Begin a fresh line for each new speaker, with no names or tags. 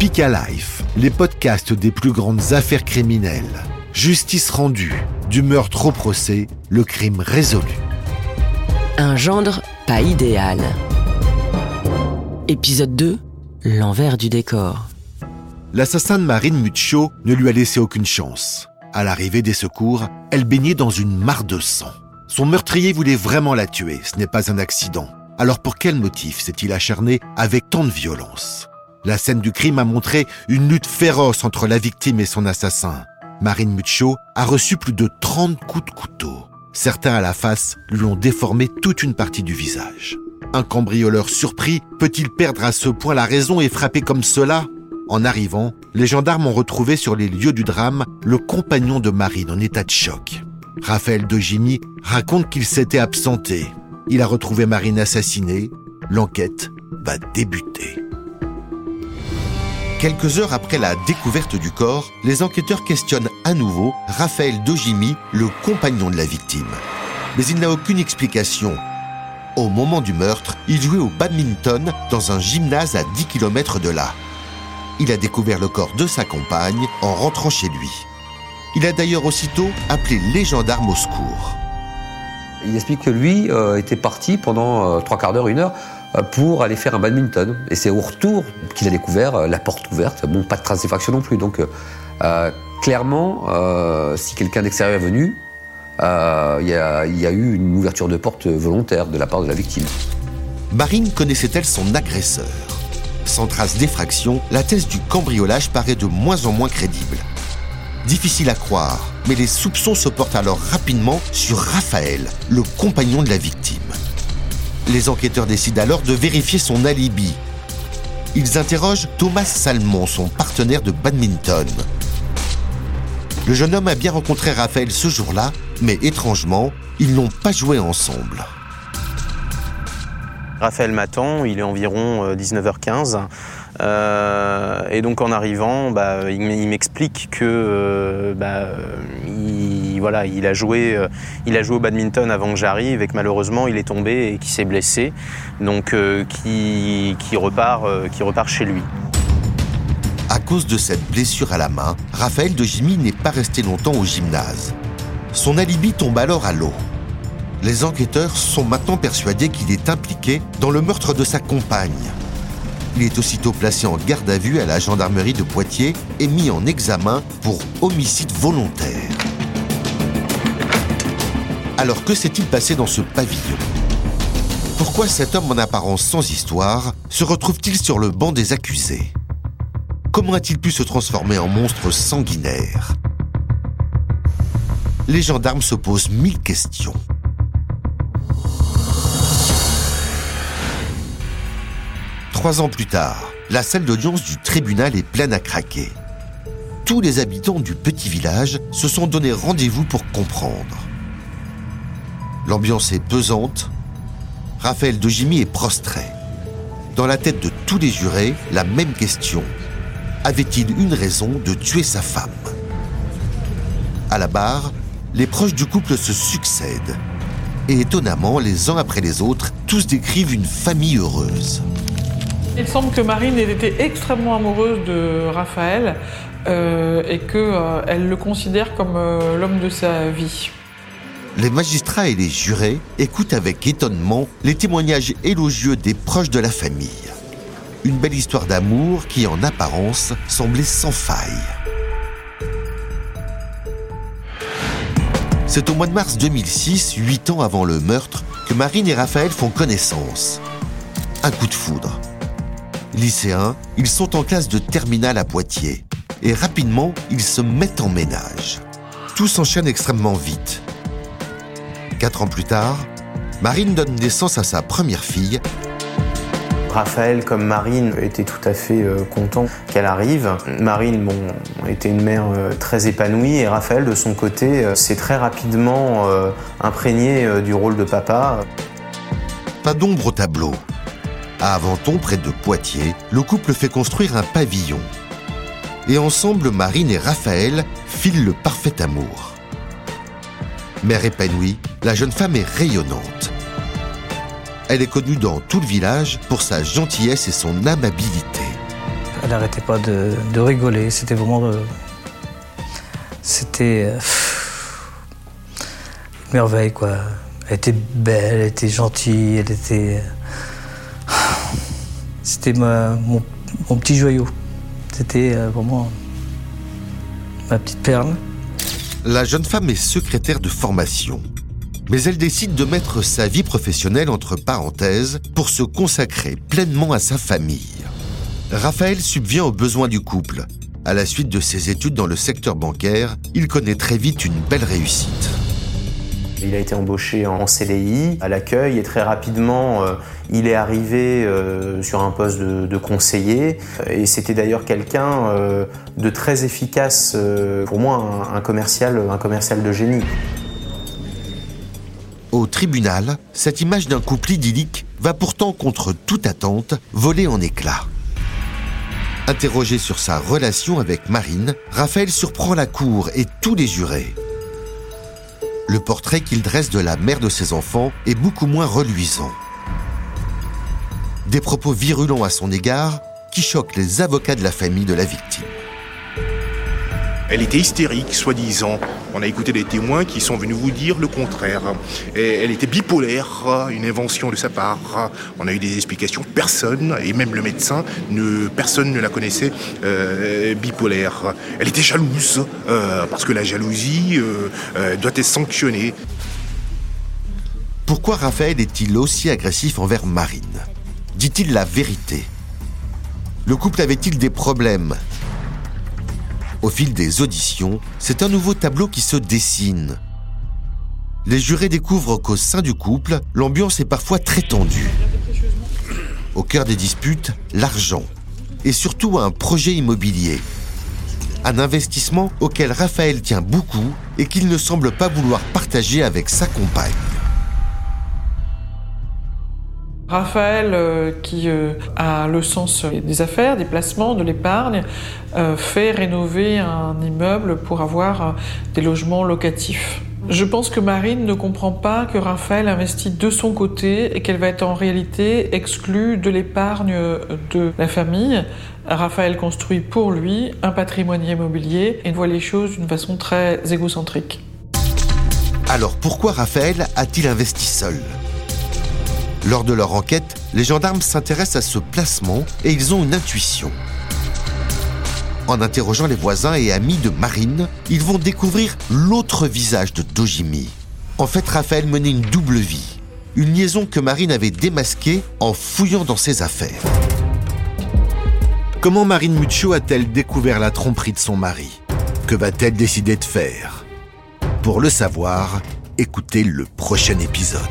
Speak Life, les podcasts des plus grandes affaires criminelles. Justice rendue, du meurtre au procès, le crime résolu.
Un gendre pas idéal. Épisode 2, l'envers du décor.
L'assassin de Marine Mucho ne lui a laissé aucune chance. À l'arrivée des secours, elle baignait dans une mare de sang. Son meurtrier voulait vraiment la tuer, ce n'est pas un accident. Alors pour quel motif s'est-il acharné avec tant de violence? La scène du crime a montré une lutte féroce entre la victime et son assassin. Marine Mucho a reçu plus de 30 coups de couteau. Certains à la face lui ont déformé toute une partie du visage. Un cambrioleur surpris peut-il perdre à ce point la raison et frapper comme cela? En arrivant, les gendarmes ont retrouvé sur les lieux du drame le compagnon de Marine en état de choc. Raphaël de Jimmy raconte qu'il s'était absenté. Il a retrouvé Marine assassinée. L'enquête va débuter. Quelques heures après la découverte du corps, les enquêteurs questionnent à nouveau Raphaël Dojimi, le compagnon de la victime. Mais il n'a aucune explication. Au moment du meurtre, il jouait au badminton dans un gymnase à 10 km de là. Il a découvert le corps de sa compagne en rentrant chez lui. Il a d'ailleurs aussitôt appelé les gendarmes au secours.
Il explique que lui euh, était parti pendant euh, trois quarts d'heure, une heure, pour aller faire un badminton. Et c'est au retour qu'il a découvert euh, la porte ouverte. Bon, pas de trace d'effraction non plus. Donc, euh, clairement, euh, si quelqu'un d'extérieur est venu, euh, il y, y a eu une ouverture de porte volontaire de la part de la victime.
Marine connaissait-elle son agresseur? Sans trace d'effraction, la thèse du cambriolage paraît de moins en moins crédible. Difficile à croire, mais les soupçons se portent alors rapidement sur Raphaël, le compagnon de la victime. Les enquêteurs décident alors de vérifier son alibi. Ils interrogent Thomas Salmon, son partenaire de badminton. Le jeune homme a bien rencontré Raphaël ce jour-là, mais étrangement, ils n'ont pas joué ensemble.
Raphaël m'attend, il est environ euh, 19h15. Euh, et donc en arrivant, bah, il m'explique que euh, bah, il, voilà, il, a joué, euh, il a joué au badminton avant que j'arrive et que malheureusement il est tombé et qu'il s'est blessé, donc qui, qui, repart, qui repart chez lui.
À cause de cette blessure à la main, Raphaël de Jimmy n'est pas resté longtemps au gymnase. Son alibi tombe alors à l'eau. Les enquêteurs sont maintenant persuadés qu'il est impliqué dans le meurtre de sa compagne. Il est aussitôt placé en garde à vue à la gendarmerie de Poitiers et mis en examen pour homicide volontaire. Alors que s'est-il passé dans ce pavillon? Pourquoi cet homme en apparence sans histoire se retrouve-t-il sur le banc des accusés? Comment a-t-il pu se transformer en monstre sanguinaire? Les gendarmes se posent mille questions. Trois ans plus tard, la salle d'audience du tribunal est pleine à craquer. Tous les habitants du petit village se sont donné rendez-vous pour comprendre. L'ambiance est pesante. Raphaël de Jimmy est prostré. Dans la tête de tous les jurés, la même question. Avait-il une raison de tuer sa femme? À la barre, les proches du couple se succèdent. Et étonnamment, les uns après les autres, tous décrivent une famille heureuse.
Il semble que Marine ait été extrêmement amoureuse de Raphaël euh, et qu'elle le considère comme euh, l'homme de sa vie.
Les magistrats et les jurés écoutent avec étonnement les témoignages élogieux des proches de la famille. Une belle histoire d'amour qui, en apparence, semblait sans faille. C'est au mois de mars 2006, huit ans avant le meurtre, que Marine et Raphaël font connaissance. Un coup de foudre. Lycéens, ils sont en classe de terminale à Poitiers. Et rapidement, ils se mettent en ménage. Tout s'enchaîne extrêmement vite. Quatre ans plus tard, Marine donne naissance à sa première fille.
Raphaël, comme Marine, était tout à fait euh, content qu'elle arrive. Marine, bon, était une mère euh, très épanouie et Raphaël, de son côté, euh, s'est très rapidement imprégné du rôle de papa.
Pas d'ombre au tableau. À Aventon, près de Poitiers, le couple fait construire un pavillon. Et ensemble, Marine et Raphaël filent le parfait amour. Mère épanouie, la jeune femme est rayonnante. Elle est connue dans tout le village pour sa gentillesse et son amabilité.
elle n'arrêtait pas de, rigoler. C'était vraiment. Euh, c'était. Euh, merveille, quoi. Elle était belle, elle était gentille, elle était. C'était mon, petit joyau. C'était vraiment ma petite perle.
La jeune femme est secrétaire de formation mais elle décide de mettre sa vie professionnelle entre parenthèses pour se consacrer pleinement à sa famille. Raphaël subvient aux besoins du couple. À la suite de ses études dans le secteur bancaire, il connaît très vite une belle réussite.
Il a été embauché en CDI à l'accueil et très rapidement, euh, il est arrivé euh, sur un poste de, conseiller. Et c'était d'ailleurs quelqu'un euh, de très efficace, pour moi un, commercial, un commercial de génie.
Au tribunal, cette image d'un couple idyllique va pourtant contre toute attente voler en éclats. Interrogé sur sa relation avec Marine, Raphaël surprend la cour et tous les jurés. Le portrait qu'il dresse de la mère de ses enfants est beaucoup moins reluisant. Des propos virulents à son égard qui choquent les avocats de la famille de la victime.
Elle était hystérique, soi-disant. On a écouté des témoins qui sont venus vous dire le contraire. Elle était bipolaire, une invention de sa part. On a eu des explications. Personne, et même le médecin, ne, personne ne la connaissait euh, bipolaire. Elle était jalouse, euh, parce que la jalousie euh, doit être sanctionnée.
Pourquoi Raphaël est-il aussi agressif envers Marine? Dit-il la vérité? Le couple avait-il des problèmes? Au fil des auditions, c'est un nouveau tableau qui se dessine. Les jurés découvrent qu'au sein du couple, l'ambiance est parfois très tendue. Au cœur des disputes, l'argent. Et surtout un projet immobilier. Un investissement auquel Raphaël tient beaucoup et qu'il ne semble pas vouloir partager avec sa compagne.
Raphaël, euh, qui euh, a le sens des affaires, des placements, de l'épargne, euh, fait rénover un immeuble pour avoir des logements locatifs. Je pense que Marine ne comprend pas que Raphaël investit de son côté et qu'elle va être en réalité exclue de l'épargne de la famille. Raphaël construit pour lui un patrimoine immobilier et voit les choses d'une façon très égocentrique.
Alors pourquoi Raphaël a-t-il investi seul? Lors de leur enquête, les gendarmes s'intéressent à ce placement et ils ont une intuition. En interrogeant les voisins et amis de Marine, ils vont découvrir l'autre visage de Dojimi. En fait, Raphaël menait une double vie, une liaison que Marine avait démasquée en fouillant dans ses affaires. Comment Marine Mucho a-t-elle découvert la tromperie de son mari? Que va-t-elle décider de faire? Pour le savoir, écoutez le prochain épisode.